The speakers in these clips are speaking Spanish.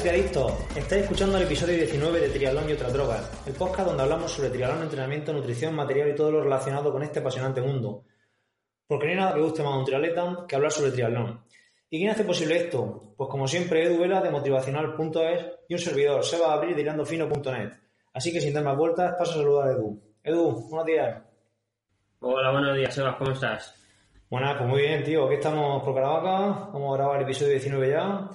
Triadictos. Estáis escuchando el episodio 19 de Triatlón y otras drogas, el podcast donde hablamos sobre triatlón, entrenamiento, nutrición, material y todo lo relacionado con este apasionante mundo. Porque no hay nada que guste más a un triatleta que hablar sobre triatlón. ¿Y quién hace posible esto? Pues como siempre, Edu Vela de motivacional.es y un servidor, Seba Abril de tirandofino.net. Así que sin dar más vueltas, paso a saludar a Edu. Edu, buenos días. Hola, buenos días, Sebas, ¿cómo estás? Bueno, pues muy bien, tío. Aquí estamos por Caravaca, vamos a grabar el episodio 19 ya.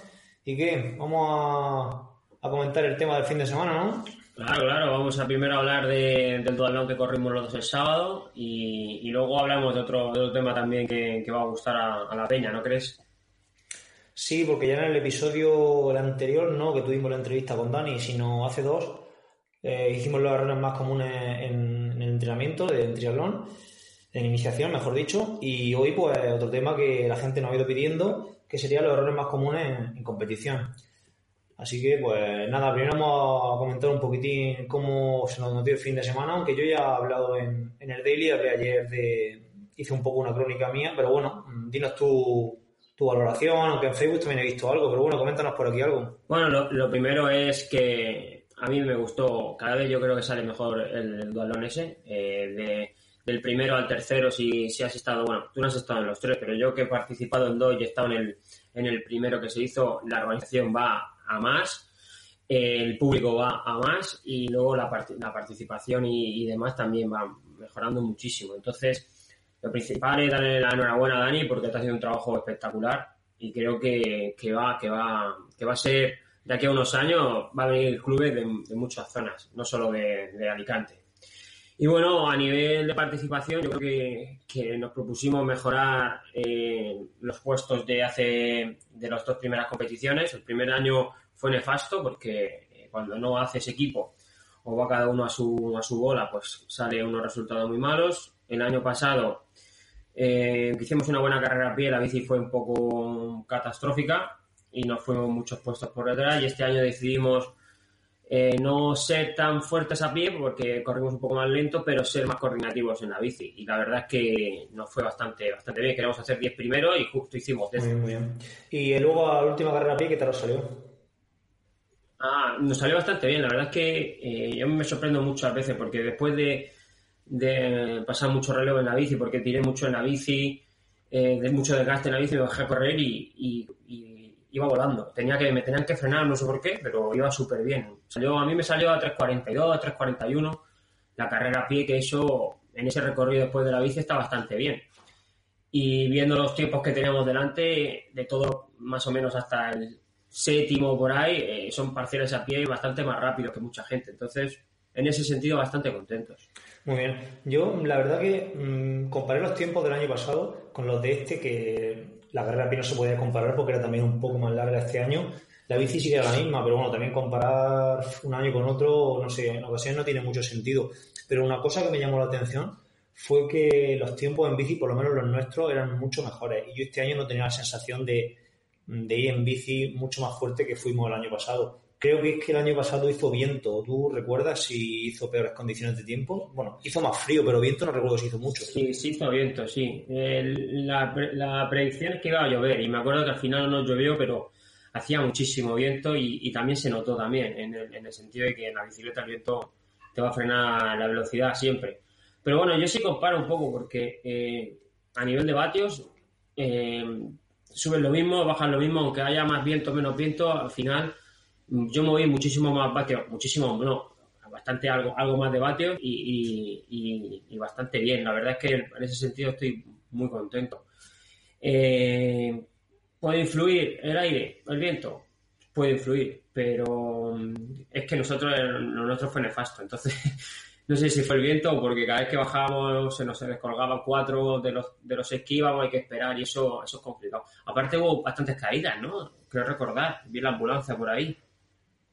¿Y qué? Vamos a, a comentar el tema del fin de semana, ¿no? Claro, claro, vamos a primero hablar de, del duatlón que corrimos los dos el sábado y, y luego hablamos de otro, de otro tema también que, que va a gustar a, a, la peña, ¿no crees? Sí, porque ya en el episodio el anterior, no que tuvimos la entrevista con Dani, sino hace dos, eh, hicimos los errores más comunes en, en el entrenamiento, de triatlón, en iniciación, mejor dicho, y hoy pues otro tema que la gente nos ha ido pidiendo que serían los errores más comunes en, competición. Así que, pues nada, primero vamos a comentar un poquitín cómo se nos notó el fin de semana, aunque yo ya he hablado en, en el daily, hablé ayer de. hice un poco una crónica mía, pero bueno, dinos tu, tu valoración, aunque en Facebook también he visto algo, pero bueno, coméntanos por aquí algo. Bueno, lo, lo primero es que a mí me gustó, cada vez yo creo que sale mejor el, el dualón ese, eh, de del primero al tercero, si, si has estado, bueno, tú no has estado en los tres, pero yo que he participado en dos y he estado en el, en el primero que se hizo, la organización va a más, el público va a más y luego la, part la participación y, demás también va mejorando muchísimo. Entonces, lo principal es darle la enhorabuena a Dani porque está haciendo un trabajo espectacular y creo que, que, va, que, va, que va a ser, de aquí a unos años, va a venir clubes de, de muchas zonas, no solo de Alicante. Y bueno, a nivel de participación, yo creo que, que nos propusimos mejorar eh, los puestos de hace de las dos primeras competiciones. El primer año fue nefasto porque eh, cuando no haces equipo o va cada uno a su, a su bola, pues sale unos resultados muy malos. El año pasado eh, hicimos una buena carrera a pie, la bici fue un poco catastrófica y nos fuimos muchos puestos por detrás. Y este año decidimos eh, no ser tan fuertes a pie porque corrimos un poco más lento, pero ser más coordinativos en la bici. Y la verdad es que nos fue bastante, bastante bien. Queríamos hacer 10 primero y justo hicimos 10. Muy bien. Y luego a la última carrera a pie, ¿qué tal os salió? Ah, nos salió bastante bien. La verdad es que eh, yo me sorprendo muchas veces porque después de, de, pasar mucho relevo en la bici, porque tiré mucho en la bici, eh, de mucho desgaste en la bici, me bajé a correr y, y, y iba volando. Tenía que, me tenían que frenar, no sé por qué, pero iba súper bien. Salió, a mí me salió a 3.42, a 3.41 la carrera a pie, que eso en ese recorrido después de la bici está bastante bien. Y viendo los tiempos que teníamos delante, de todo más o menos hasta el séptimo por ahí, eh, son parciales a pie bastante más rápidos que mucha gente. Entonces, en ese sentido, bastante contentos. Muy bien. Yo, la verdad que mmm, comparé los tiempos del año pasado con los de este, que la carrera a no se podía comparar porque era también un poco más larga este año. La bici sí que era la misma, pero bueno, también comparar un año con otro, no sé, en ocasiones no tiene mucho sentido. Pero una cosa que me llamó la atención fue que los tiempos en bici, por lo menos los nuestros, eran mucho mejores. Y yo este año no tenía la sensación de, de ir en bici mucho más fuerte que fuimos el año pasado. Creo que es que el año pasado hizo viento. ¿Tú recuerdas si hizo peores condiciones de tiempo? Bueno, hizo más frío, pero viento no recuerdo si hizo mucho. Sí, sí hizo viento, sí. El, la, la, predicción es que iba a llover y me acuerdo que al final no llovió, pero hacía muchísimo viento y, y también se notó también, en el, en el, sentido de que en la bicicleta el viento te va a frenar la velocidad siempre. Pero bueno, yo sí comparo un poco porque eh, a nivel de vatios eh, suben lo mismo, bajan lo mismo, aunque haya más viento, menos viento, al final yo moví muchísimo más vatios, muchísimo, no, bastante algo, algo más de vatios y, bastante bien. La verdad es que en ese sentido estoy muy contento. Eh, ¿Puede influir el aire, el viento? Puede influir, pero mm, es que nosotros, lo nuestro fue nefasto. Entonces, no sé si fue el viento o porque cada vez que bajábamos se nos descolgaban cuatro de los, de los seis hay que esperar y eso, eso es complicado. Aparte hubo bastantes caídas, ¿no? Creo recordar, vi la ambulancia por ahí.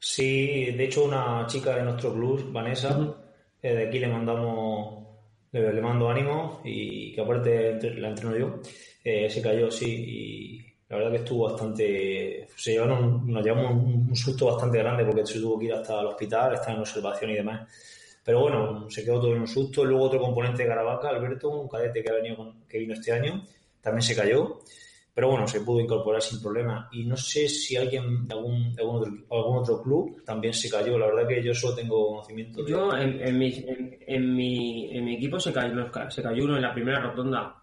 Sí, de hecho una chica de nuestro club, Vanessa, eh, de aquí le mandamos, le, mando ánimo y que aparte la entreno yo, eh, se cayó, sí, y la verdad que estuvo bastante, se llevaron, nos llevamos un, susto bastante grande porque se tuvo que ir hasta el hospital, estar en observación y demás. Pero bueno, se quedó todo en un susto. Luego otro componente de Caravaca, Alberto, un cadete que ha venido que vino este año, también se cayó. Pero bueno, se pudo incorporar sin problema. Y no sé si alguien de algún, algún, otro, algún otro club también se cayó. La verdad que yo solo tengo conocimiento. Yo, en, en, mi, en, mi, en mi equipo se cayó, se cayó uno en la primera rotonda,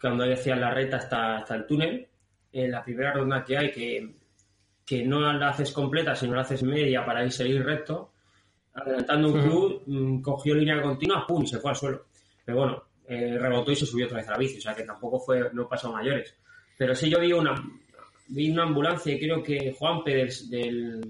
cuando decían la recta hasta, hasta el túnel. En la primera ronda que hay, que, que no la haces completa, sino la haces media para ir seguir recto adelantando un club, mm, cogió línea continua, pum, y se fue al suelo. Pero bueno, eh, rebotó y se subió otra vez a la bici, o sea que tampoco fue, no pasó mayores. Pero sí yo vi una, vi una ambulancia, creo que Juan Pérez del,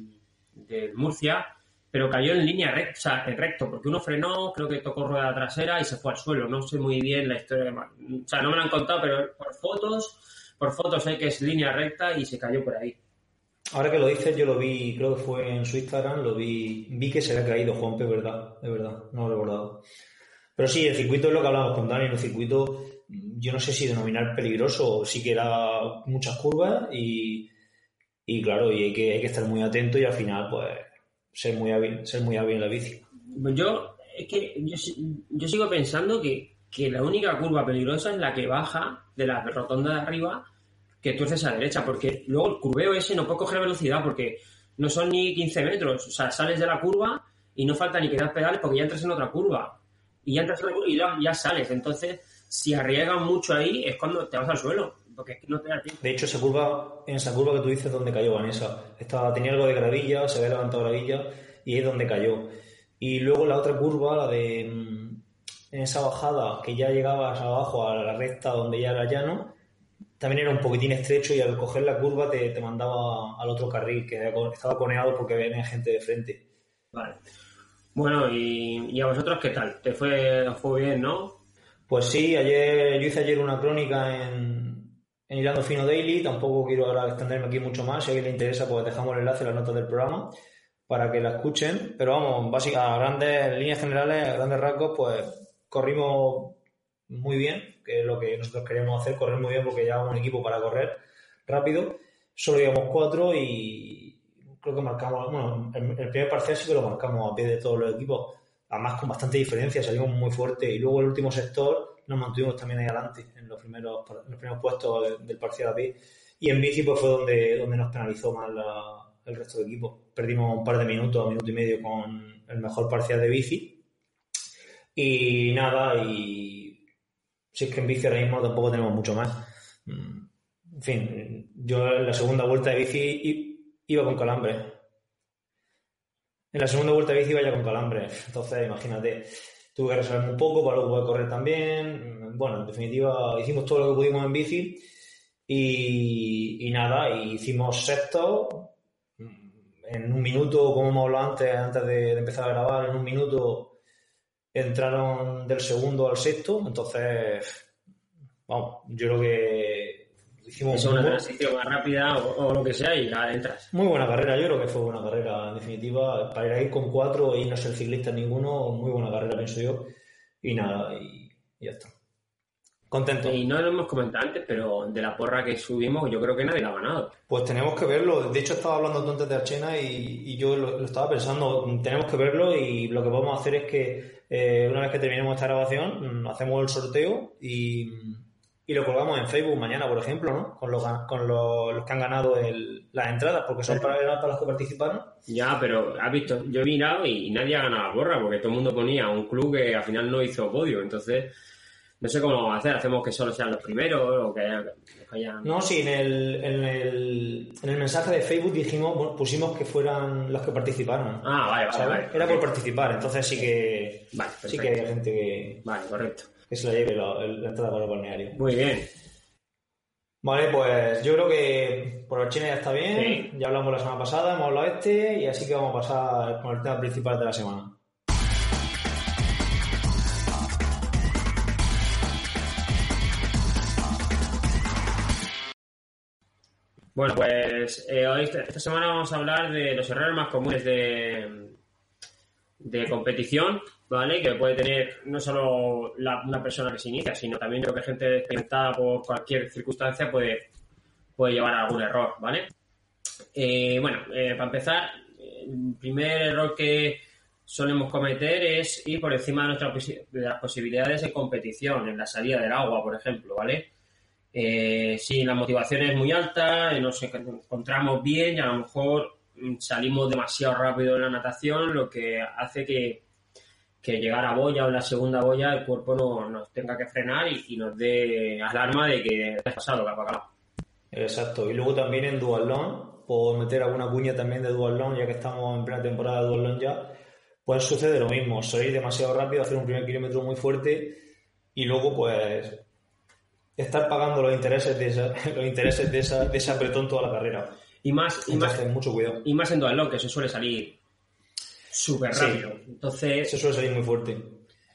Murcia, pero cayó en línea recta, o sea, en recto, porque uno frenó, creo que tocó rueda trasera y se fue al suelo. No sé muy bien la historia, de, o sea, no me la han contado, pero por fotos, por fotos sé que es línea recta y se cayó por ahí. Ahora que lo dices, yo lo vi, creo que fue en su Instagram, lo vi, vi que se había caído Juanpe, verdad, de verdad, no lo he recordado. Pero sí, el circuito es lo que hablábamos con Dani, el circuito, yo no sé si denominar peligroso, sí que era muchas curvas y, y claro, y hay que, hay que estar muy atento y al final, pues, ser muy hábil, ser muy hábil en la bici. Yo, es que yo, yo sigo pensando que, que la única curva peligrosa es la que baja de la rotonda de arriba que tuerces a la derecha, porque luego el curveo ese no puede coger velocidad porque no son ni 15 metros, o sea, sales de la curva y no falta ni que das pedales porque ya entras en otra curva. Y ya entras en curva y ya, sales. Entonces, si arriesgan mucho ahí, es cuando te vas al suelo. Porque es que no te da tiempo. De hecho, esa curva, en esa curva que tú dices donde cayó Vanessa, estaba, tenía algo de gravilla, se había levantado gravilla y es donde cayó. Y luego la otra curva, la de mm, en esa bajada que ya llegabas abajo a la recta donde ya era llano, también era un poquitín estrecho y al coger la curva te, mandaba al otro carril que estaba coneado porque venía gente de frente. Vale. Bueno, y, a vosotros qué tal? ¿Te fue, fue bien, no? Pues sí, ayer yo hice ayer una crónica en, en Hilando Fino Daily, tampoco quiero ahora extenderme aquí mucho más, si a alguien le interesa pues dejamos el enlace en las notas del programa para que la escuchen, pero vamos, básicamente a grandes líneas generales, a grandes rasgos, pues corrimos muy bien, que es lo que nosotros queríamos hacer, correr muy bien porque llevábamos un equipo para correr rápido. Solo íbamos cuatro y creo que marcamos, bueno, el, primer parcial sí que lo marcamos a pie de todos los equipos, además con bastante diferencia, salimos muy fuerte y luego el último sector nos mantuvimos también ahí adelante, en los primeros, los primeros puestos del, parcial a pie. Y en bici pues fue donde, donde nos penalizó más el resto del equipo. Perdimos un par de minutos, un minuto y medio con el mejor parcial de bici. Y nada, y si es que en bici ahora mismo tampoco tenemos mucho más. Mm, en fin, yo en la segunda vuelta de bici iba con calambre. En la segunda vuelta de bici iba ya con calambre. Entonces, imagínate, tuve que resolver un poco para luego poder correr también. Bueno, en definitiva, hicimos todo lo que pudimos en bici y, nada, hicimos sexto. En un minuto, como hemos hablado antes, antes de empezar a grabar, en un minuto entraron del segundo al sexto, entonces, vamos, yo creo que hicimos... Es una transición más rápida o, lo que sea y ya entras. Muy buena carrera, yo creo que fue buena carrera, en definitiva, para ir ahí con cuatro y no ser ciclista ninguno, muy buena carrera, pienso yo, y nada, y ya está. Contento. Y no lo hemos comentado antes, pero de la porra que subimos, yo creo que nadie la ha ganado. Pues tenemos que verlo. De hecho, estaba hablando antes de Archena y, yo lo, estaba pensando. Tenemos que verlo y lo que vamos a hacer es que eh, una vez que terminemos esta grabación, mm, hacemos el sorteo y, lo colgamos en Facebook mañana, por ejemplo, ¿no? Con los, con los, que han ganado las entradas, porque son para, para los que participaron. Ya, pero has visto, yo he mirado y nadie ha ganado la porra, porque todo el mundo ponía un club que al final no hizo podio. Entonces no sé cómo lo vamos a hacer, hacemos que solo sean los primeros o que haya... No, sí, en el, en, el, en el mensaje de Facebook dijimos, pusimos que fueran los que participaron. Ah, vale, vale, Era por participar, entonces sí que, vale, sí que hay gente que... Vale, correcto. Que se la lleve la, entrada para el balneario. Muy bien. Vale, pues yo creo que por China ya está bien. Ya hablamos la semana pasada, hemos hablado este y así que vamos a pasar con el tema principal de la semana. Bueno, pues eh, hoy, esta semana vamos a hablar de los errores más comunes de, de competición, ¿vale? Que puede tener no solo una persona que se inicia, sino también creo que gente experimentada por cualquier circunstancia puede, puede llevar a algún error, ¿vale? Eh, bueno, eh, para empezar, el primer error que solemos cometer es ir por encima de, nuestras, las posibilidades de competición, en la salida del agua, por ejemplo, ¿vale? Eh, si la motivación es muy alta, nos encontramos bien y a lo mejor mm, salimos demasiado rápido en la natación, lo que hace que, llegar a boya o la segunda boya el cuerpo no, nos tenga que frenar y, nos dé alarma de que ha pasado, que ha apagado. Exacto. Y luego también en dualón, por meter alguna cuña también de dualón, ya que estamos en plena temporada de dualón ya, pues sucede lo mismo, salir demasiado rápido, hacer un primer kilómetro muy fuerte y luego pues estar pagando los intereses de los intereses de, esa, de ese apretón toda la carrera. Y más, y más, mucho cuidado. Y más en dualón, que se suele salir súper rápido. Entonces, se suele salir muy fuerte.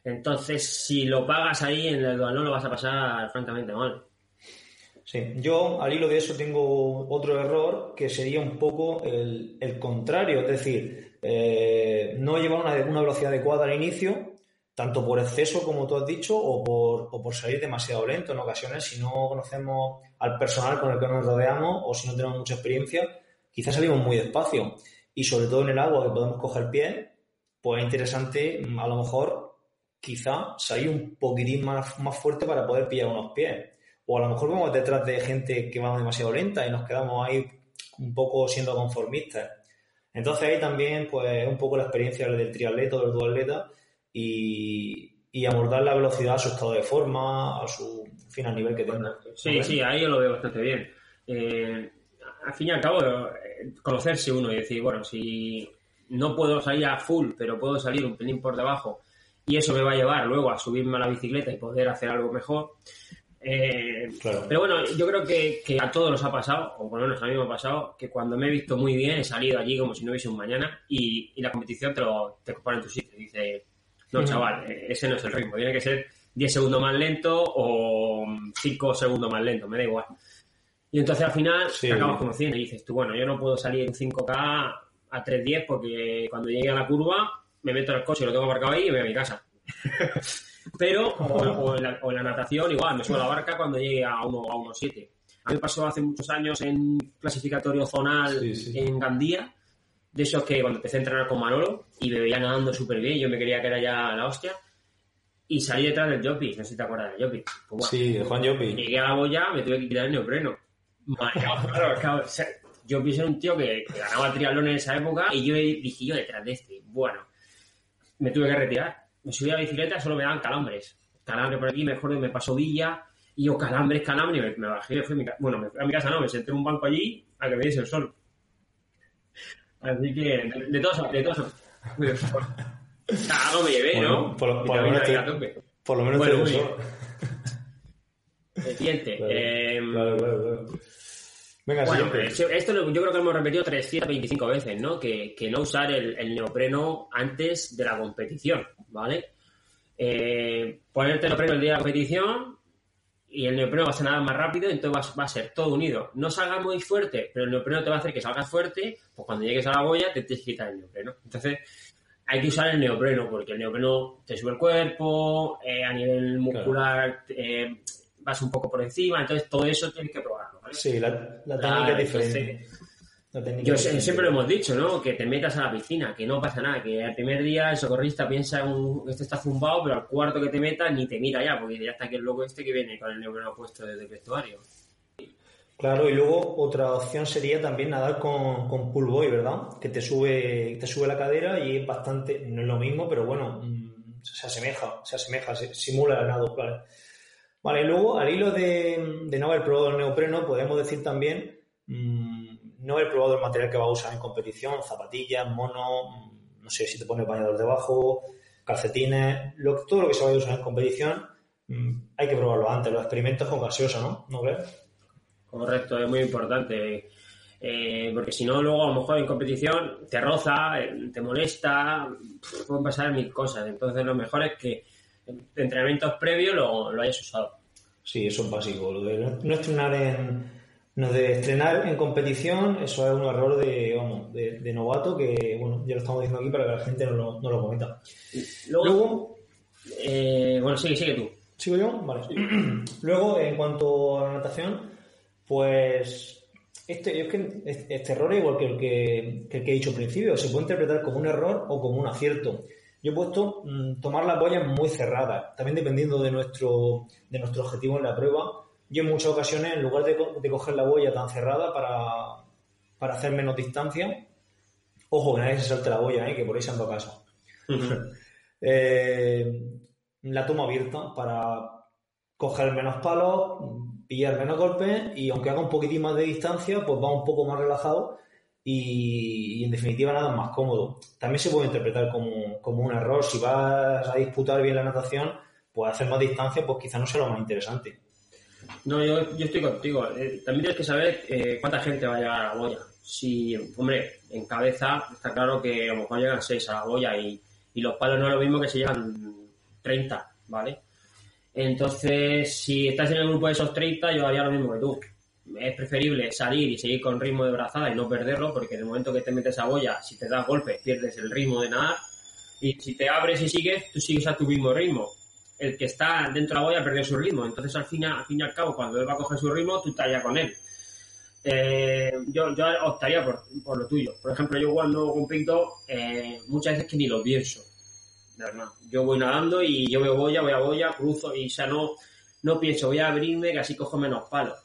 Entonces, si lo pagas ahí en el dualón, lo vas a pasar francamente mal. Sí, yo al hilo de eso tengo otro error que sería un poco el, contrario, es decir, eh, no llevar una, una velocidad adecuada al inicio tanto por exceso, como tú has dicho, o por, o por salir demasiado lento en ocasiones, si no conocemos al personal con el que nos rodeamos o si no tenemos mucha experiencia, quizás salimos muy despacio. Y sobre todo en el agua que podemos coger pie, pues es interesante a lo mejor quizá salir un poquitín más, más fuerte para poder pillar unos pies. O a lo mejor vamos detrás de gente que va demasiado lenta y nos quedamos ahí un poco siendo conformistas. Entonces ahí también pues un poco la experiencia del triatleta o del duatleta y, abordar la velocidad a su estado de forma, a su fin, nivel que tenga. Sí, sí, ahí yo lo veo bastante bien. Eh, al fin y al cabo, eh, conocerse uno y decir, bueno, si no puedo salir a full, pero puedo salir un pelín por debajo y eso me va a llevar luego a subirme a la bicicleta y poder hacer algo mejor. Eh, pero bueno, yo creo que, a todos nos ha pasado, o por lo menos a mí me ha pasado, que cuando me he visto muy bien he salido allí como si no hubiese un mañana y, la competición te, lo, te pone en tu sitio. Dice, no, chaval, eh, ese no es el ritmo. Tiene que ser 10 segundos más lento o 5 segundos más lento, me da igual. Y entonces al final te acabas conociendo y dices tú, bueno, yo no puedo salir en 5K a 3.10 porque cuando llegue a la curva me meto en el coche, lo tengo aparcado ahí y me voy a mi casa. Pero, o, en la, natación, igual, me subo a la barca cuando llegue a 1.7. A, a mí me pasó hace muchos años en clasificatorio zonal en Gandía, de esos que cuando empecé a entrenar con Manolo y me veía nadando súper bien, yo me quería que era ya la hostia, y salí detrás del Jopi, no sé si te acuerdas del Jopi. Pues sí, de Juan Jopi. Llegué a la boya, me tuve que quitar el neopreno. claro, claro, Jopi era un tío que, ganaba triatlón en esa época y yo dije yo detrás de este. Bueno, me tuve que retirar. Me subí a la bicicleta, solo me daban calambres. Calambre por aquí, mejor me pasó Villa, y yo calambres, calambres, y me, bajé, fui a mi casa. Bueno, me fui a mi casa, no, me senté en un banco allí a que me diese el sol. Así que, de, todos, de todos. Algo me llevé, ¿no? Por, lo menos te, por lo menos bueno, te siguiente. Claro, eh, claro, claro, Venga, bueno, esto yo creo que lo hemos repetido 325 veces, ¿no? Que, que no usar el, el, neopreno antes de la competición, ¿vale? Eh, ponerte el neopreno el día de la competición, y el neopreno va a ser nada más rápido, entonces va, a ser todo unido. No salga muy fuerte, pero el neopreno te va a hacer que salgas fuerte, pues cuando llegues a la boya te tienes que quitar el neopreno. Entonces, hay que usar el neopreno, porque el neopreno te sube el cuerpo, eh, a nivel muscular eh, vas un poco por encima, entonces todo eso tienes que probarlo. Sí, la, técnica es diferente. Yo siempre lo hemos dicho, ¿no? Que te metas a la piscina, que no pasa nada, que el primer día el socorrista piensa que este está zumbado, pero al cuarto que te metas ni te mira ya, porque ya está aquí el loco este que viene con el neurona puesto desde el vestuario. Claro, y luego otra opción sería también nadar con, con pull boy, ¿verdad? Que te sube, te sube la cadera y es bastante, no es lo mismo, pero bueno, mm, se asemeja, se asemeja, se simula el nado, claro. Vale, y luego al hilo de, de no haber probado el neopreno, podemos decir también mmm, no he probado el material que va a usar en competición, zapatillas, mono, no sé si te pone bañador debajo, calcetines, todo lo que se vaya a usar en competición, mm, hay que probarlo antes, los experimentos con gaseosa, ¿no? ¿No crees? Correcto, es muy importante. Eh, porque si no, luego a lo mejor en competición te roza, eh, te molesta, pueden pasar mil cosas. Entonces, lo mejor es que en entrenamientos previos lo, lo hayas usado. Sí, eso es básico. Lo de no estrenar en, no de estrenar en competición, eso es un error de, de, novato que, bueno, ya lo estamos diciendo aquí para que la gente no lo, no lo cometa. Luego, eh, bueno, sigue, sigue tú. ¿Sigo yo? Vale. Luego, en cuanto a la natación, pues este, es que este error es igual que el que, que, he dicho al principio, se puede interpretar como un error o como un acierto. Yo he puesto mm, tomar las boyas muy cerradas, también dependiendo de nuestro, de nuestro objetivo en la prueba. Yo en muchas ocasiones, en lugar de, de coger la boya tan cerrada para, para, hacer menos distancia, ojo que nadie se salte la boya, ¿eh? que por ahí se anda a casa. eh, la tomo abierta para coger menos palos, pillar menos golpes y aunque haga un poquitín más de distancia, pues va un poco más relajado y, en definitiva nada más cómodo. También se puede interpretar como, como, un error. Si vas a disputar bien la natación, pues hacer más distancia, pues quizá no sea lo más interesante. No, yo, yo estoy contigo. Eh, también tienes que saber eh, cuánta gente va a llegar a la boya. Si, hombre, en cabeza está claro que a lo mejor llegan 6 a la boya y, y los palos no es lo mismo que si llegan 30, ¿vale? Entonces, si estás en el grupo de esos 30, yo haría lo mismo que tú. Es preferible salir y seguir con ritmo de brazada y no perderlo, porque el momento que te metes a boya, si te das golpes, pierdes el ritmo de nadar. Y si te abres y sigues, tú sigues a tu mismo ritmo. El que está dentro de la boya perdió su ritmo. Entonces, al fin, al fin y al cabo, cuando él va a coger su ritmo, tú ya con él. Eh, yo, yo optaría por, por, lo tuyo. Por ejemplo, yo cuando compito, eh, muchas veces que ni lo pienso yo voy nadando y yo veo boya, voy a boya, cruzo y ya no, no pienso, voy a abrirme que así cojo menos palos.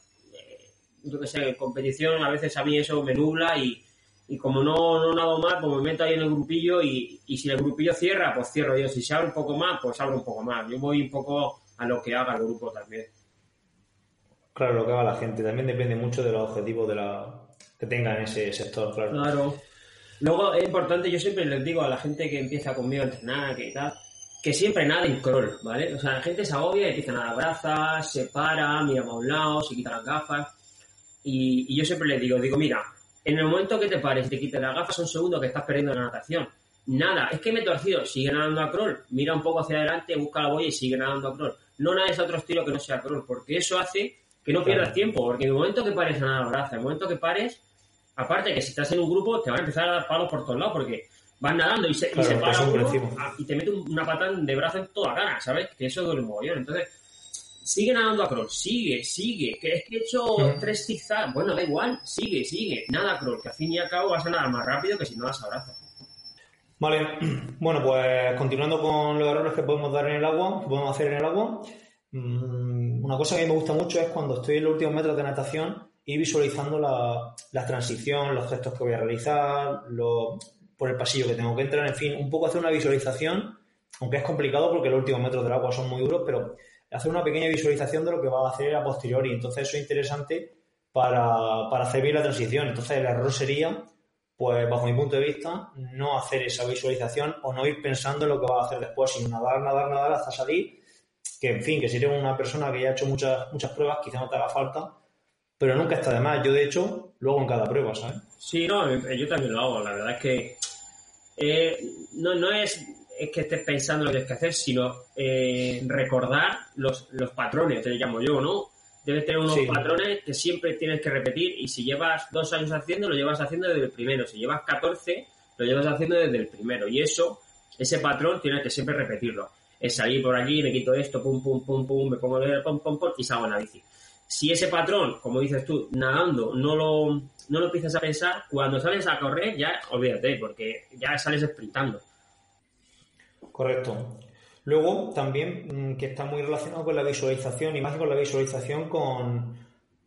Yo que sé, en competición a veces a mí eso me nubla y, y como no, no nado más, pues me meto ahí en el grupillo y, y, si el grupillo cierra, pues cierro yo. Si se abre un poco más, pues abro un poco más. Yo voy un poco a lo que haga el grupo también. Claro, lo que haga la gente. También depende mucho de los objetivos de la, que tenga en ese sector, claro. Claro. Luego es importante, yo siempre les digo a la gente que empieza conmigo a entrenar, que tal, que siempre nada en crawl, ¿vale? O sea, la gente se agobia y empieza a nadar brazas, se para, mira a un lado, se quita las gafas. Y, yo siempre les digo, digo, mira, en el momento que te pares y te quites las gafas, son segundos que estás perdiendo la natación. Nada, es que me he torcido, sigue nadando a crawl, mira un poco hacia adelante, busca la boya y sigue nadando a crawl. No nades a otro estilo que no sea crawl, porque eso hace que no pierdas tiempo, porque en el momento que pares a nadar brazas, en el momento que pares, Aparte que si estás en un grupo te van a empezar a dar palos por todos lados porque van nadando y se, y se para uno y te mete una patada de brazo en toda la cara, ¿sabes? Que eso duele un mogollón. Entonces, sigue nadando a crawl, sigue, sigue. Que es que he hecho tres zigzags. Bueno, da igual, sigue, sigue. Nada crawl, que al fin y al cabo vas a nadar más rápido que si no las abrazas. Vale, bueno, pues continuando con los errores que podemos dar en el agua, que podemos hacer en el agua, mm, una cosa que me gusta mucho es cuando estoy en los últimos metros de natación, ir visualizando la, la transición, los gestos que voy a realizar, lo, por el pasillo que tengo que entrar, en fin, un poco hacer una visualización, aunque es complicado porque los últimos metros del agua son muy duros, pero hacer una pequeña visualización de lo que va a hacer a posteriori. Entonces eso es interesante para, para hacer bien la transición. Entonces el error sería, pues bajo mi punto de vista, no hacer esa visualización o no ir pensando en lo que va a hacer después, sino nadar, nadar, nadar hasta salir. Que en fin, que si eres una persona que ya ha hecho muchas, muchas pruebas, quizá no te haga falta, pero nunca está de más. Yo, de hecho, luego en cada prueba, ¿sabes? Sí, no, eh, yo también lo hago. La verdad es que eh, no, no es, es, que estés pensando lo que tienes que hacer, sino eh, recordar los, los patrones, te llamo yo, ¿no? Debes tener unos patrones que siempre tienes que repetir y si llevas dos años haciendo, lo llevas haciendo desde el primero. Si llevas 14, lo llevas haciendo desde el primero. Y eso, ese patrón, tienes que siempre repetirlo. Es salir por aquí, me quito esto, pum, pum, pum, pum, me pongo el pum, pum, pum y salgo en la bici si ese patrón, como dices tú, nadando, no lo, no lo empiezas a pensar, cuando sales a correr ya olvídate, porque ya sales sprintando. Correcto. Luego, también, mm, que está muy relacionado con la visualización, y más con la visualización, con,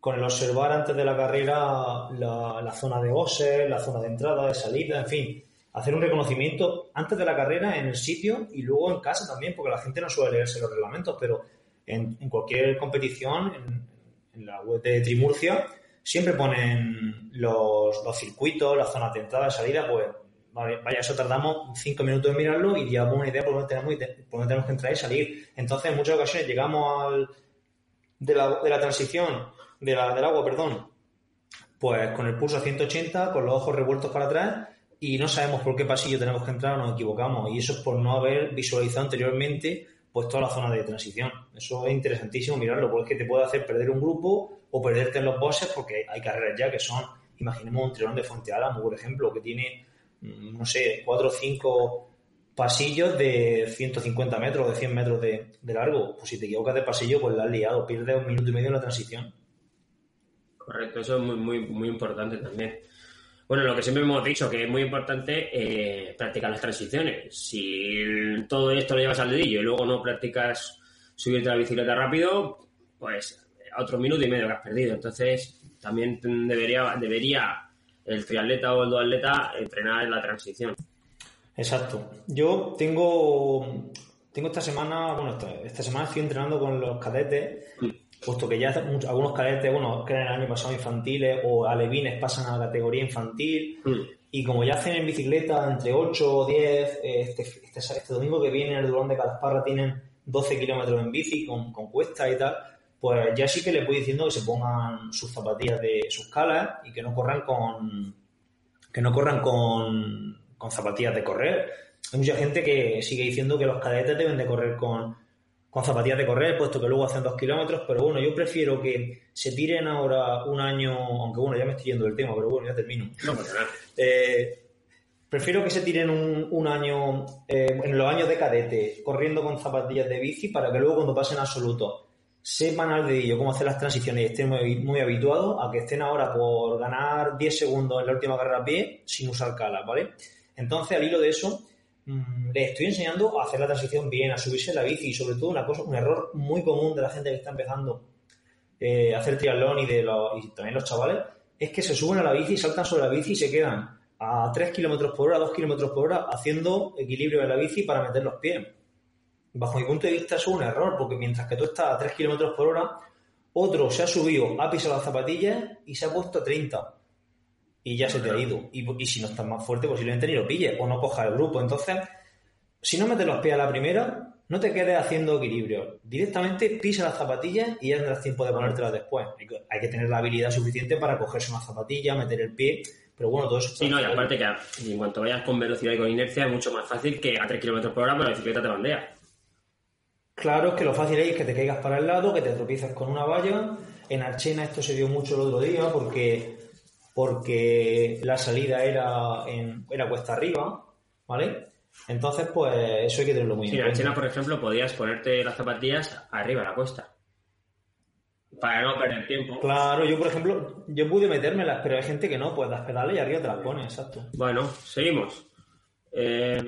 el observar antes de la carrera la, zona de bosses, la zona de entrada, de salida, en fin, hacer un reconocimiento antes de la carrera en el sitio y luego en casa también, porque la gente no suele leerse los reglamentos, pero en, cualquier competición, en, en la web de Trimurcia, siempre ponen los, los circuitos, las zonas de entrada y salida, pues vaya, eso tardamos cinco minutos en mirarlo y ya una idea por dónde tenemos, que entrar y salir. Entonces, en muchas ocasiones llegamos al, de, la, de la transición de la, del agua, perdón, pues con el pulso a 180, con los ojos revueltos para atrás y no sabemos por qué pasillo tenemos que entrar o nos equivocamos. Y eso es por no haber visualizado anteriormente pues toda la zona de transición. Eso es interesantísimo mirarlo, porque te puede hacer perder un grupo o perderte en los bosses porque hay carreras ya que son, imaginemos un trilón de Fuente Álamo, por ejemplo, que tiene, no sé, cuatro o cinco pasillos de 150 metros, de 100 metros de, de largo. Pues si te equivocas de pasillo, pues la has liado, pierdes un minuto y medio en la transición. Correcto, eso es muy, muy, muy importante también. Bueno, lo que siempre hemos dicho, que es muy importante eh, practicar las transiciones. Si todo esto lo llevas al dedillo y luego no practicas subirte a la bicicleta rápido, pues otro minuto y medio que has perdido. Entonces, también debería, debería el triatleta o el duatleta entrenar en la transición. Exacto. Yo tengo, tengo esta semana, bueno, esta, esta semana estoy entrenando con los cadetes. Mm puesto que ya algunos cadetes, bueno, que en el año pasado infantiles o alevines pasan a la categoría infantil Mm. y como ya hacen en bicicleta entre 8 o 10, eh, este, este, este domingo que viene en el Durón de Calasparra tienen 12 kilómetros en bici con, con cuesta y tal, pues ya sí que les voy diciendo que se pongan sus zapatillas de sus calas y que no corran con que no corran con, con zapatillas de correr. Hay mucha gente que sigue diciendo que los cadetes deben de correr con, con zapatillas de correr, puesto que luego hacen dos kilómetros, pero bueno, yo prefiero que se tiren ahora un año, aunque bueno, ya me estoy yendo del tema, pero bueno, ya termino. No nada. Eh, prefiero que se tiren un, un año, eh, en los años de cadete, corriendo con zapatillas de bici, para que luego cuando pasen absoluto sepan al dedillo cómo hacer las transiciones y estén muy, muy habituados a que estén ahora por ganar 10 segundos en la última carrera a pie sin usar calas, ¿vale? Entonces, al hilo de eso, mmm, les estoy enseñando a hacer la transición bien, a subirse en la bici y sobre todo una cosa, un error muy común de la gente que está empezando eh, a hacer triatlón y, de los, y también los chavales, es que se suben a la bici, saltan sobre la bici y se quedan a 3 kilómetros por hora, 2 kilómetros por hora, haciendo equilibrio en la bici para meter los pies. Bajo mi punto de vista, eso es un error, porque mientras que tú estás a 3 kilómetros por hora, otro se ha subido, ha pisado las zapatillas y se ha puesto a 30. Y ya se te ha ido. Y, y si no estás más fuerte, posiblemente ni lo pilles o no cojas el grupo. Entonces, si no metes los pies a la primera, no te quedes haciendo equilibrio. Directamente pisa las zapatillas y ya tendrás tiempo de ponértelas después. Hay que, hay que tener la habilidad suficiente para cogerse una zapatilla, meter el pie. Pero bueno, todo eso. Sí, no, y aparte que en cuanto vayas con velocidad y con inercia es mucho más fácil que a 3 km por hora, pero la bicicleta te bandea. Claro, es que lo fácil es que te caigas para el lado, que te tropieces con una valla. En Archena esto se dio mucho el otro día porque, porque la salida era, en, era cuesta arriba, ¿vale? Entonces, pues eso hay que tenerlo muy Sí, en en cuenta. Archena, por ejemplo, podías ponerte las zapatillas arriba de la cuesta. Para no perder tiempo. Claro, yo por ejemplo, yo pude metérmelas, pero hay gente que no, pues das pedales y arriba te las pones, exacto. Bueno, seguimos. Eh,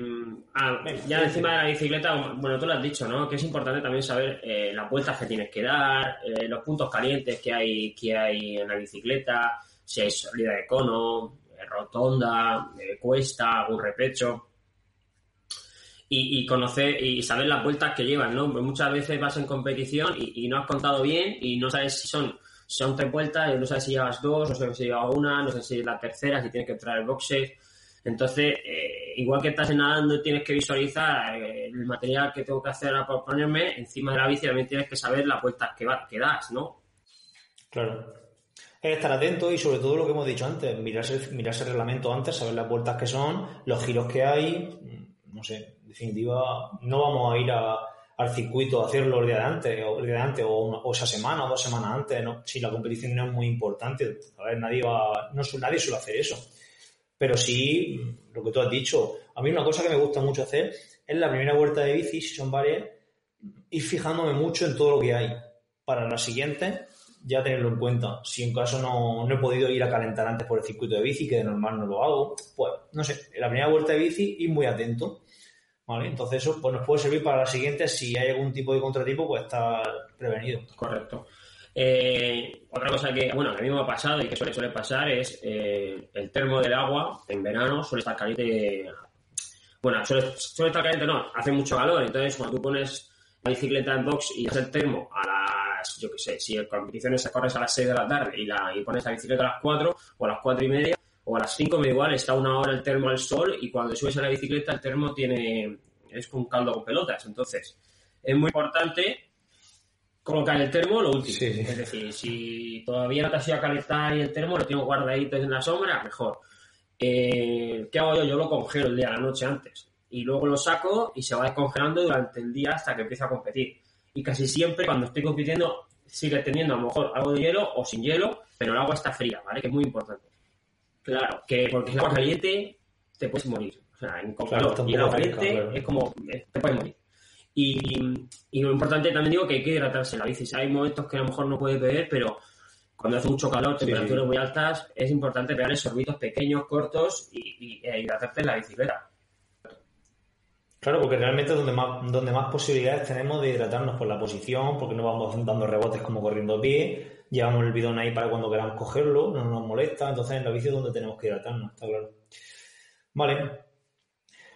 ah, ya encima de la bicicleta, bueno, tú lo has dicho, ¿no? Que es importante también saber eh, las vueltas que tienes que dar, eh, los puntos calientes que hay, que hay en la bicicleta, si hay salida de cono, eh, rotonda, eh, cuesta, algún repecho. Y, y conocer y saber las vueltas que llevan, ¿no? Pues muchas veces vas en competición y, y no has contado bien y no sabes si son, si son tres vueltas, y no sabes si llevas dos, no sabes si llevas una, no sabes si es la tercera, si tienes que entrar el boxe. Entonces, eh, igual que estás nadando, tienes que visualizar eh, el material que tengo que hacer para ponerme encima de la bici, también tienes que saber las vueltas que, va, que das, ¿no? Claro. Es estar atento y sobre todo lo que hemos dicho antes, mirarse, mirarse el reglamento antes, saber las vueltas que son, los giros que hay, no sé, en definitiva, no vamos a ir a, al circuito a hacerlo el día de antes, o, día de antes, o, una- o esa semana, o dos semanas antes. Si la competición no es muy importante, a ver, nadie va, no, nadie suele hacer eso. Pero sí, lo que tú has dicho, a mí una cosa que me gusta mucho hacer es la primera vuelta de bici, si son varias, ir fijándome mucho en todo lo que hay. Para la siguiente, ya tenerlo en cuenta. Si en caso no, no he podido ir a calentar antes por el circuito de bici, que de normal no lo hago, pues no sé, en la primera vuelta de bici ir muy atento. ¿Vale? Entonces eso pues, nos puede servir para la siguiente, si hay algún tipo de contratipo, pues estar prevenido. Correcto. Eh, otra cosa que, bueno, a mí me ha pasado y que suele, suele pasar es eh, el termo del agua en verano suele estar caliente. Bueno, suele, suele estar caliente, no, hace mucho calor. Entonces, cuando tú pones la bicicleta en box y haces el termo a las, yo qué sé, si en competiciones corres a las 6 de la tarde y, la, y pones la bicicleta a las 4 o a las 4 y media o a las 5, me da igual, está una hora el termo al sol y cuando subes a la bicicleta el termo tiene, es un caldo con pelotas. Entonces, es muy importante colocar el termo lo último. Sí. Es decir, si todavía no te has ido a calentar y el termo lo tengo guardadito en la sombra, mejor. Eh, ¿Qué hago yo? Yo lo congelo el día, la noche antes. Y luego lo saco y se va descongelando durante el día hasta que empiece a competir. Y casi siempre cuando estoy compitiendo sigue teniendo a lo mejor algo de hielo o sin hielo, pero el agua está fría, ¿vale? Que es muy importante. Claro, que porque el agua caliente te puedes morir. O sea, en Claro, y el agua caliente claro. es como eh, te puedes morir. Y, y lo importante también digo que hay que hidratarse en la bici. Hay momentos que a lo mejor no puedes beber, pero cuando hace mucho calor, temperaturas sí. muy altas, es importante pegarle sorbitos pequeños, cortos y, y- e hidratarte en la bicicleta. Claro, porque realmente es donde más, donde más posibilidades tenemos de hidratarnos por la posición, porque no vamos dando rebotes como corriendo a pie, llevamos el bidón ahí para cuando queramos cogerlo, no nos molesta, entonces en la bici es donde tenemos que hidratarnos, está claro. Vale.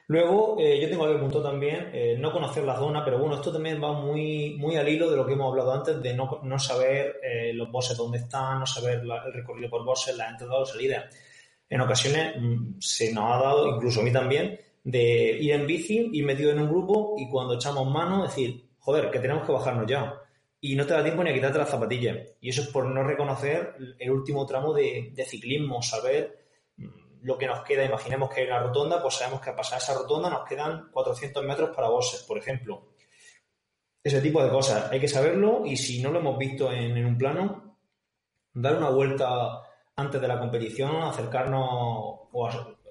Luego, eh, yo tengo aquí apuntado también eh, no conocer la zona, pero bueno, esto también va muy, muy al hilo de lo que hemos hablado antes, de no, no saber eh, los bosses dónde están, no saber el recorrido por bosses, las entradas o salidas. En ocasiones mm, se nos ha dado, incluso a mí también, de ir en bici, ir metido en un grupo y cuando echamos mano decir, joder, que tenemos que bajarnos ya. Y no te da tiempo ni a quitarte las zapatillas. Y eso es por no reconocer el último tramo de, de ciclismo, saber lo que nos queda. Imaginemos que hay una rotonda, pues sabemos que a pasar esa rotonda nos quedan 400 metros para bosses, por ejemplo. Ese tipo de cosas. Hay que saberlo y si no lo hemos visto en, un plano, dar una vuelta antes de la competición, acercarnos o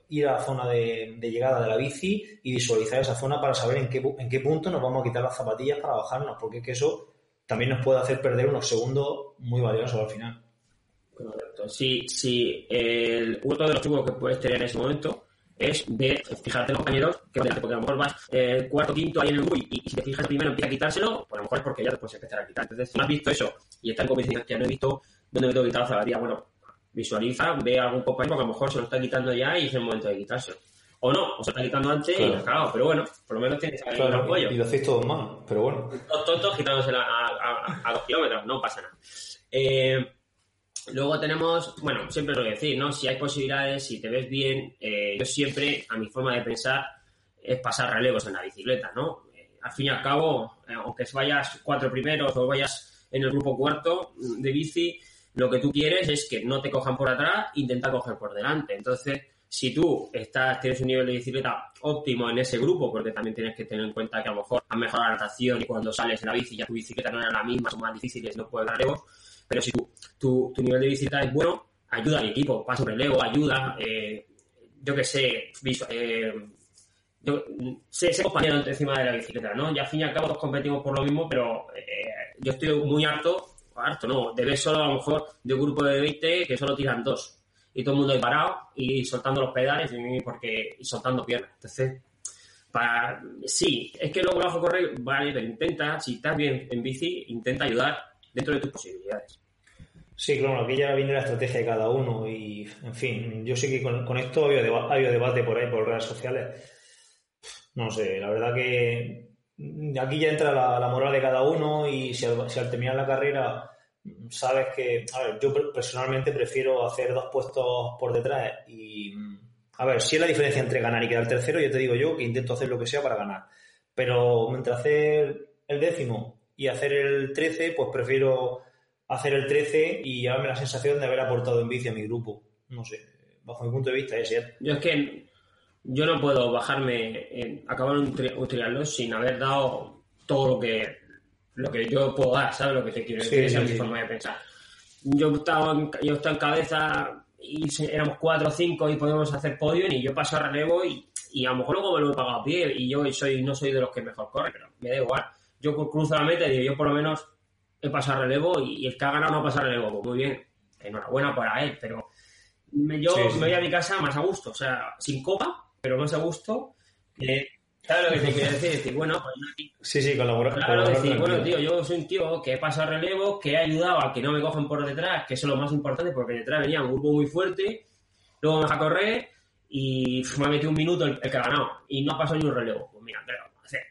ir a la zona de, llegada de la bici y visualizar esa zona para saber en qué, en qué punto nos vamos a quitar las zapatillas para bajarnos, porque es que eso también nos puede hacer perder unos segundos muy valiosos al final. Correcto. Si, si el, uno de los trucos que puedes tener en ese momento es ver, fijarte en los compañeros que van delante, porque a lo mejor vas eh, cuarto, quinto ahí en el grupo y, y si te fijas primero empieza a quitárselo, pues a lo mejor es porque ya te puedes empezar a quitar. Entonces, si no has visto eso y está en competición que no he visto dónde me tengo que quitar la bueno, visualiza, ve a algún compañero que a lo mejor se lo está quitando ya y es el momento de quitárselo. O no, o se está quitando antes y Claro. la has cagado, pero bueno, por lo menos tienes ahí un apoyo. y lo hacéis todos mal, pero bueno. Dos tontos quitándosela a, a, a dos kilómetros, no pasa nada. Eh, luego tenemos, bueno, siempre lo voy a decir, ¿no? Si hay posibilidades, si te ves bien, eh, yo siempre, a mi forma de pensar, es pasar relevos en la bicicleta, ¿no? Eh, al fin y al cabo, eh, aunque vayas cuatro primeros o vayas en el grupo cuarto de bici, lo que tú quieres es que no te cojan por atrás, intentar coger por delante. Entonces, si tú estás, tienes un nivel de bicicleta óptimo en ese grupo, porque también tienes que tener en cuenta que a lo mejor has mejorado la natación y cuando sales en la bici ya tu bicicleta no era la misma, son más difíciles, no puedes dar relevos, pero si tu, tu, nivel de bicicleta es bueno, ayuda al equipo, pasa un relevo, ayuda, eh, yo que sé, eh, yo, sé, sé compañero encima de la bicicleta, ¿no? Y al fin y al cabo todos competimos por lo mismo, pero eh, yo estoy muy harto, harto, ¿no? De ver solo a lo mejor de un grupo de 20 que solo tiran dos. Y todo el mundo ahí parado y soltando los pedales y, porque, y soltando piernas. Entonces, para, sí, es que luego bajo correr, vale, pero intenta, si estás bien en bici, intenta ayudar dentro de tus posibilidades. Sí, claro, aquí ya viene la estrategia de cada uno y, en fin, yo sé que con, con esto ha habido, deba- ha habido debate por ahí, por redes sociales. No sé, la verdad que aquí ya entra la, la moral de cada uno y si al, si al terminar la carrera sabes que, a ver, yo per- personalmente prefiero hacer dos puestos por detrás y, mm, a ver, si es la diferencia entre ganar y quedar tercero, yo te digo yo que intento hacer lo que sea para ganar. Pero mientras hacer el décimo y hacer el 13, pues prefiero hacer el 13 y llevarme la sensación de haber aportado en bici a mi grupo. No sé, bajo mi punto de vista es ese. Yo es que yo no puedo bajarme, en, acabar un, tri sin haber dado todo lo que lo que yo puedo dar, ¿sabes lo que te quiero Sí, decir? Esa sí, es mi sí. forma de pensar. Yo estaba en, yo estaba en cabeza y éramos cuatro o cinco y podíamos hacer podio y yo paso a relevo y, y a lo mejor luego me lo he pagado a pie y yo soy no soy de los que mejor corre, pero me da igual. Yo cruzo la meta y digo, yo por lo menos he pasado a relevo y, y el que ha ganado no ha pasado a relevo. Pues muy bien, enhorabuena para él, pero me- yo Sí, me voy a mi casa más a gusto, o sea, sin copa, pero más a gusto. que- ¿Sabes lo que te quiero decir? Decir, bueno, pues Sí, sí, colaborar. Claro, decir, bueno, tío, yo soy un tío que he pasado relevo, que he ayudado a que no me cojan por detrás, que eso es lo más importante, porque detrás venía un grupo muy fuerte, luego me deja correr y me ha metido un minuto el, el que ha ganado y no ha pasado ni un relevo. Pues mira, ¿qué le vamos a hacer?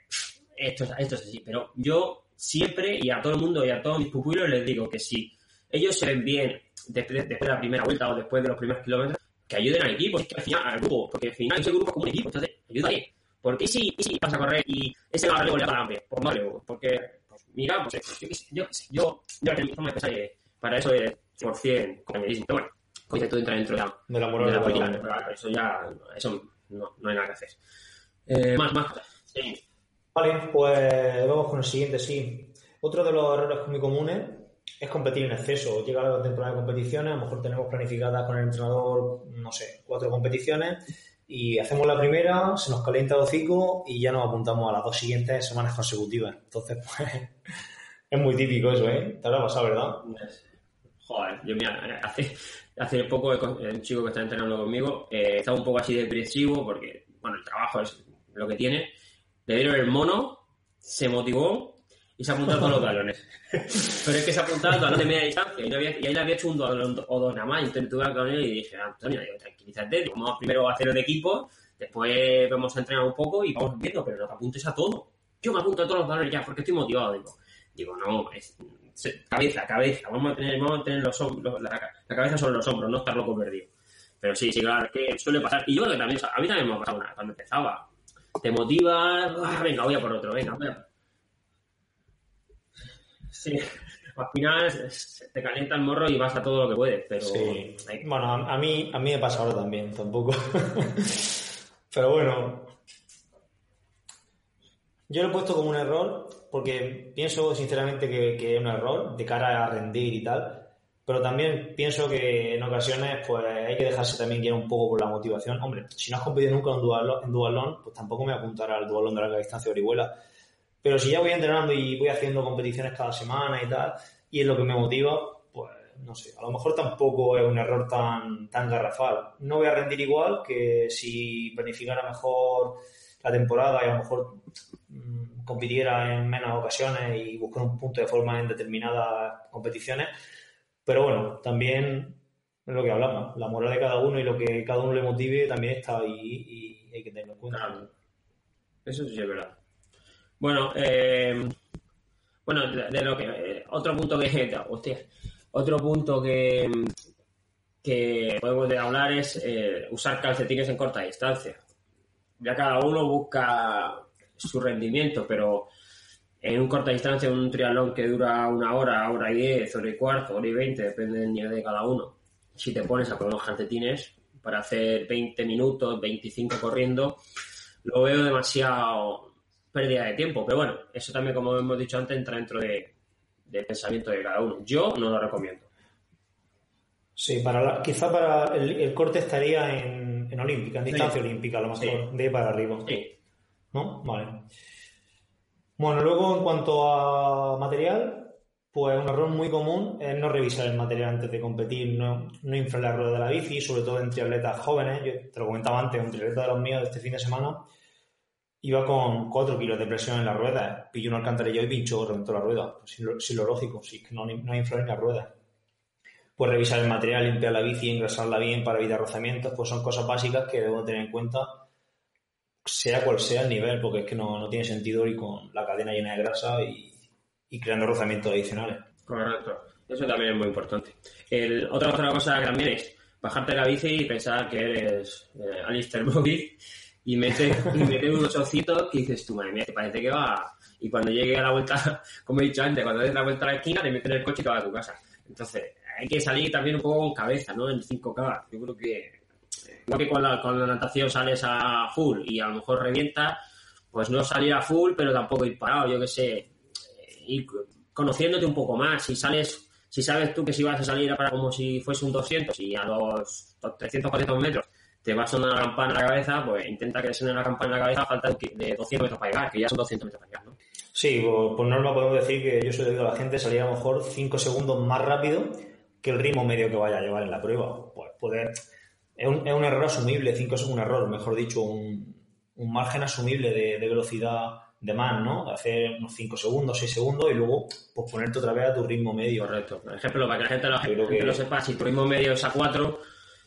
Esto, es- esto es así, pero yo siempre y a todo el mundo y a todos mis pupilos les digo que si ellos se ven bien después, después de la primera vuelta o después de los primeros kilómetros, que ayuden al equipo, que al final, al grupo, porque al final ese grupo es como un equipo, entonces ayúdale. Porque si, y si vas a correr y ese no relevo le da hambre, pues no relevo, porque pues, mira, pues yo qué sé, yo qué sé, yo, yo no me que para eso es por 100 compañerismo. Pero bueno, como tú entra dentro De la moral de la de política, uno. claro, eso ya, eso no, no hay nada que hacer. Eh, más, más cosas. Sí. Vale, pues vamos con el siguiente, sí. Otro de los errores muy comunes es competir en exceso. Llega la temporada de competiciones, a lo mejor tenemos planificadas con el entrenador, no sé, cuatro competiciones y hacemos la primera, se nos calienta el hocico y ya nos apuntamos a las dos siguientes semanas consecutivas. Entonces, pues, es muy típico eso, ¿eh? Te habrá pasado, ¿verdad? Joder, yo mira, hace, hace poco el chico que está entrenando conmigo eh, estaba un poco así depresivo porque, bueno, el trabajo es lo que tiene. Le dieron el mono, se motivó y se apuntó a todos los balones. Pero es que se apuntaba al balón de media distancia y, ahí le había hecho un balón o dos nada más. Y entonces tuve con él y dije, Antonio, digo, tranquilízate, vamos primero a hacer el equipo, después vamos a entrenar un poco y vamos viendo, pero no te apuntes a todo. Yo me apunto a todos los balones ya porque estoy motivado, digo. Digo, no, cabeza, cabeza, vamos a tener, vamos a tener los hombros, la, cabeza sobre los hombros, no estar loco perdido. Pero sí, sí, claro, es que suele pasar. Y yo creo que también, a mí también me ha pasado una, cuando empezaba. Te motiva, ah, venga, voy a por otro, venga, voy Sí, al final te calienta el morro y vas a todo lo que puedes, pero Sí. hay- Bueno, a, a mí, a mí me pasa ahora también, tampoco. Pero bueno, yo lo he puesto como un error porque pienso sinceramente que, que es un error de cara a rendir y tal. Pero también pienso que en ocasiones pues hay que dejarse también guiar un poco por la motivación. Hombre, si no has competido nunca en dualón, en dualón pues tampoco me apuntará al dualón de larga distancia de Orihuela. Pero si ya voy entrenando y voy haciendo competiciones cada semana y tal, y es lo que me motiva, pues no sé, a lo mejor tampoco es un error tan, tan garrafal. No voy a rendir igual que si planificara mejor la temporada y a lo mejor mm, compitiera en menos ocasiones y buscar un punto de forma en determinadas competiciones. Pero bueno, también es lo que hablamos, la moral de cada uno y lo que cada uno le motive también está ahí y hay que tenerlo en cuenta. Claro. Eso sí es verdad. Bueno, eh, bueno, de, lo que eh, otro punto que hostia, otro punto que que podemos de hablar es eh, usar calcetines en corta distancia. Ya cada uno busca su rendimiento, pero en un corta distancia, un triatlón que dura una hora, hora y diez, hora y cuarto, hora y veinte, depende del nivel de cada uno. Si te pones a poner unos calcetines para hacer 20 minutos, 25 corriendo, lo veo demasiado pérdida de tiempo. Pero bueno, eso también, como hemos dicho antes, entra dentro de, del pensamiento de cada uno. Yo no lo recomiendo. Sí, para la- quizá para el, el corte estaría en, en olímpica, en distancia Sí. olímpica, a lo mejor, Sí. de para arriba. Sí, ¿No? Vale. Bueno, luego en cuanto a material, pues un error muy común es no revisar el material antes de competir, no, no inflar la rueda de la bici, sobre todo en triatletas jóvenes. Yo te lo comentaba antes, un triatleta de los míos de este fin de semana iba con 4 kilos de presión en la rueda, pilló un alcantarillado y pinchó, reventó la rueda. Pues sí, lo, lógico, sí, que no, no inflar en la rueda. Pues revisar el material, limpiar la bici, engrasarla bien para evitar rozamientos, pues son cosas básicas que debemos tener en cuenta sea cual sea el nivel, porque es que no, no tiene sentido ir con la cadena llena de grasa y, y creando rozamientos adicionales. correcto. Eso también es muy importante. El, otra, otra cosa que también es bajarte la bici y pensar que eres eh, Alistair Bobby y meter, y meter unos ocitos que dices tú, madre mía, te parece que va. Y cuando llegue a la vuelta, como he dicho antes, cuando des la vuelta a la esquina, te meten en el coche y te vas a tu casa. Entonces, hay que salir también un poco con cabeza, ¿no? En 5K. Yo creo que igual que con la, la natación sales a full y a lo mejor revienta, pues no salir a full, pero tampoco ir parado, yo qué sé, eh, ir conociéndote un poco más. Si sales, si sabes tú que si vas a salir para como si fuese un 200 y a los 300, 400 metros te va a sonar la campana en la cabeza, pues intenta que te suene la campana en la cabeza a falta de 200 metros para llegar, que ya son 200 metros para llegar, ¿no? Sí, por, por norma podemos decir que yo soy debido a la gente salir a lo mejor 5 segundos más rápido que el ritmo medio que vaya a llevar en la prueba. Pues poder, es, un, es un error asumible, 5 es un error, mejor dicho, un, un margen asumible de, de velocidad de más, ¿no? Hacer unos 5 segundos, 6 segundos y luego pues ponerte otra vez a tu ritmo medio. Correcto. Por ejemplo, para que la gente, lo, que- lo sepa, si tu ritmo medio es a 4,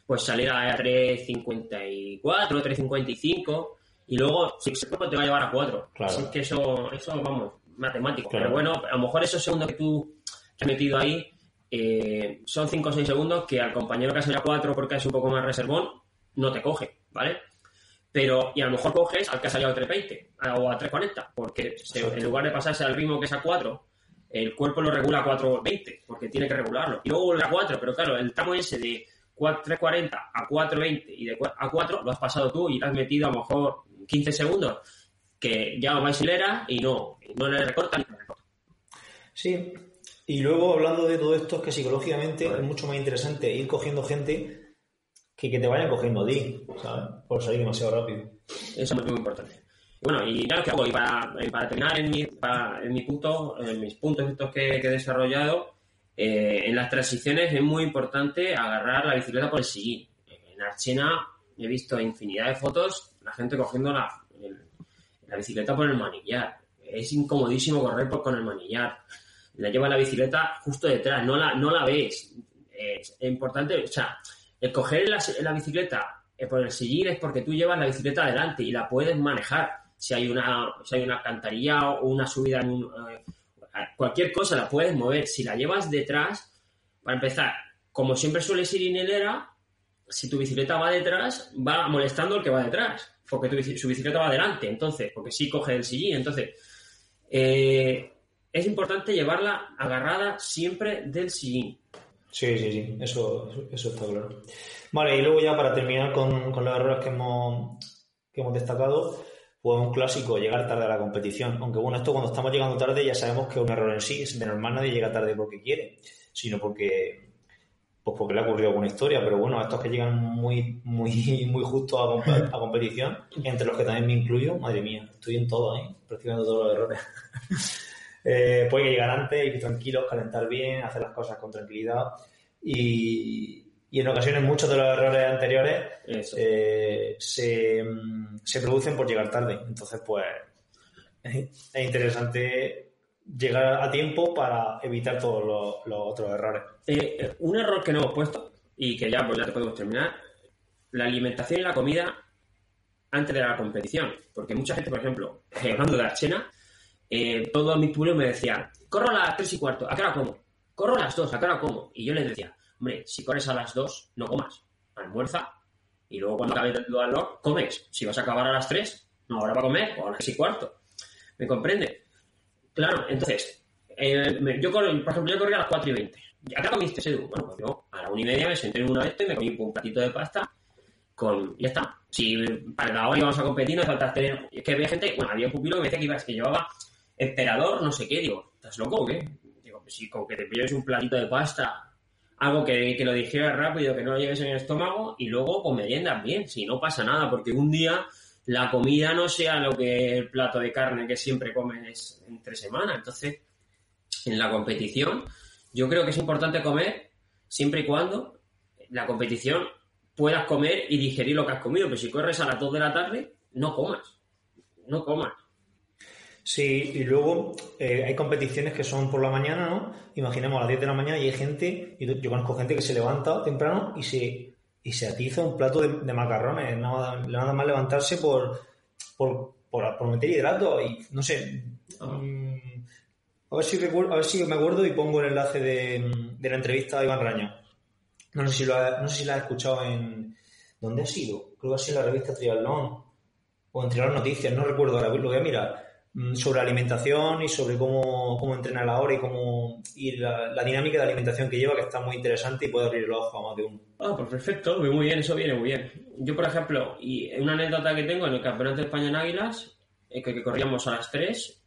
pues salir a 3.54, 3.55 y luego, si cuerpo te va a llevar a 4. Claro. Así que eso, eso, vamos, matemático. Claro. Pero bueno, a lo mejor esos segundos que tú has metido ahí eh, son 5 o 6 segundos que al compañero que ha salido a 4 porque es un poco más reservón, no te coge, ¿vale? Pero, y a lo mejor coges al que ha salido a 3.20 a- o a 3.40, porque se- en lugar de pasarse al ritmo que es a 4, el cuerpo lo regula a 4.20, porque tiene que regularlo. Y luego vuelve a 4, pero claro, el tramo ese de 3.40 a 4.20 y de a 4 lo has pasado tú y te has metido a lo mejor 15 segundos, que ya va acelera y no, no le recorta ni le. Sí, y luego hablando de todo esto, es que psicológicamente es mucho más interesante ir cogiendo gente que que te vayan cogiendo a ti, ¿sabes? Por salir demasiado rápido. Eso es muy importante. Bueno, y ya lo que hago, y para, para terminar en, mi, en, mi punto, en mis puntos estos que, que he desarrollado, eh, en las transiciones es muy importante agarrar la bicicleta por el sillín. En Archena he visto infinidad de fotos, la gente cogiendo la, bicicleta por el manillar. Es incomodísimo correr por, con el manillar. La lleva la bicicleta justo detrás, no la, no la ves. Es importante, o sea, el coger la, la bicicleta eh, por el sillín es porque tú llevas la bicicleta adelante y la puedes manejar. Si hay una, si hay una alcantarilla o una subida en un, eh, cualquier cosa la puedes mover. Si la llevas detrás, para empezar, como siempre suele ir en hilera, si tu bicicleta va detrás, va molestando el que va detrás, porque tu, su bicicleta va adelante, entonces, porque sí coge el sillín. Entonces, eh, es importante llevarla agarrada siempre del sillín. Sí, sí, sí, eso, eso está claro. Vale, y luego ya para terminar con, con los errores que hemos, que hemos destacado, pues un clásico, llegar tarde a la competición. Aunque bueno, esto cuando estamos llegando tarde ya sabemos que es un error en sí, de normal nadie llega tarde porque quiere, sino porque pues porque le ha ocurrido alguna historia, pero bueno, estos que llegan muy, muy, muy justo a, a competición, entre los que también me incluyo, madre mía, estoy en todo, ¿eh? Percibiendo todos los errores. eh, puede llegar antes, ir tranquilos, calentar bien, hacer las cosas con tranquilidad y, y en ocasiones muchos de los errores anteriores eh, se, se, producen por llegar tarde. Entonces, pues es interesante llegar a tiempo para evitar todos los, otros errores. Eh, eh, un error que no hemos puesto y que ya, pues ya te podemos terminar, la alimentación y la comida antes de la competición. Porque mucha gente, por ejemplo, hablando de Archena, eh, todos mis pueblos me decían, corro a las 3 y cuarto, ¿a qué hora como? Corro a las 2, ¿a qué hora como? Y yo les decía, Hombre, si corres a las 2, no comas. Almuerza y luego cuando acabes el dual comes. Si vas a acabar a las 3, no, ahora va a comer o a las 6 y cuarto. ¿Me comprende? Claro, entonces, eh, yo, por ejemplo, yo corrí a las 4 y 20. ¿A qué comiste, Edu? Bueno, pues yo a la 1 y media me senté en una vez y me comí un platito de pasta con... Ya está. Si para la hora íbamos a competir, no falta tener... Es que había gente... Bueno, había un pupilo que me decía que, iba, que llevaba emperador, no sé qué. Digo, ¿estás loco o qué? Digo, pues si como que te pilles un platito de pasta algo que, que lo digieras rápido, que no lo lleves en el estómago y luego con meriendas bien, si no pasa nada, porque un día la comida no sea lo que el plato de carne que siempre comes entre semana. Entonces, en la competición, yo creo que es importante comer siempre y cuando la competición puedas comer y digerir lo que has comido. Pero si corres a las 2 de la tarde, no comas. No comas. Sí, y luego eh, hay competiciones que son por la mañana, ¿no? Imaginemos a las 10 de la mañana y hay gente, y yo conozco gente que se levanta temprano y se, y se atiza un plato de, macarrones, nada, nada, más levantarse por, por, por, meter hidrato y no sé. Mm, a, ver si recuerdo, a ver si me acuerdo y pongo el enlace de, la entrevista a Iván Raña. No sé si lo ha, no sé si la has escuchado en. ¿Dónde ha sido? Creo que ha sido en la revista Triatlón o en Triatlón Noticias, no recuerdo ahora, lo voy a mirar sobre alimentación y sobre cómo, cómo entrenar ahora y cómo y la, dinámica de alimentación que lleva, que está muy interesante y puede abrir los ojos a más de uno. Ah, pues perfecto, muy bien, eso viene muy bien. Yo, por ejemplo, y una anécdota que tengo en el Campeonato de España en Águilas, es que, corríamos a las 3,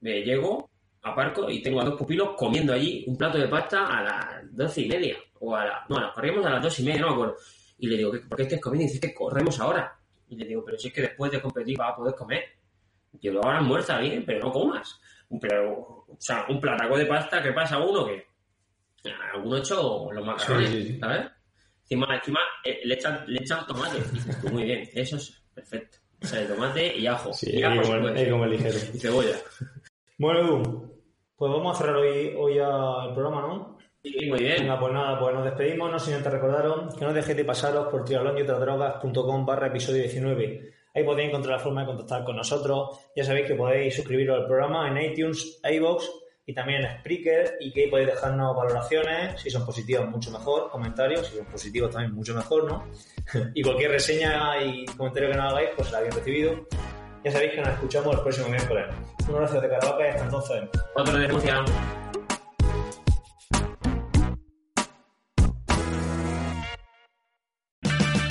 me llego, aparco y tengo a dos pupilos comiendo allí un plato de pasta a las 12 y media, o a la, no, corríamos a las 2 y media, no me acuerdo. Y le digo, ¿por qué estás comiendo? Y dice que corremos ahora. Y le digo, pero si es que después de competir vas a poder comer. Yo lo hago muerta bien, pero no comas. Pero, o sea, un plataco de pasta, ¿qué pasa? Uno que. Alguno hecho los macarrones, ¿sabes? Encima, encima eh, le echan, le echan tomate. muy bien, eso es perfecto. O sea, tomate y ajo. Sí, y ajo, como, como ligero. Y cebolla. Bueno, Edu, pues vamos a cerrar hoy, hoy el programa, ¿no? Sí, muy bien. Venga, pues nada, pues nos despedimos, no sin antes recordaros que no dejéis de pasaros por triatlonyotradrogas.com barra episodio 19 Ahí podéis encontrar la forma de contactar con nosotros. Ya sabéis que podéis suscribiros al programa en iTunes, iBox y también en Spreaker y que ahí podéis dejarnos valoraciones, si son positivas mucho mejor, comentarios, si son positivos también mucho mejor, ¿no? y cualquier reseña y comentario que nos hagáis, pues será bien recibido. Ya sabéis que nos escuchamos el próximo miércoles. Un abrazo de Caravaca y hasta entonces. Otro de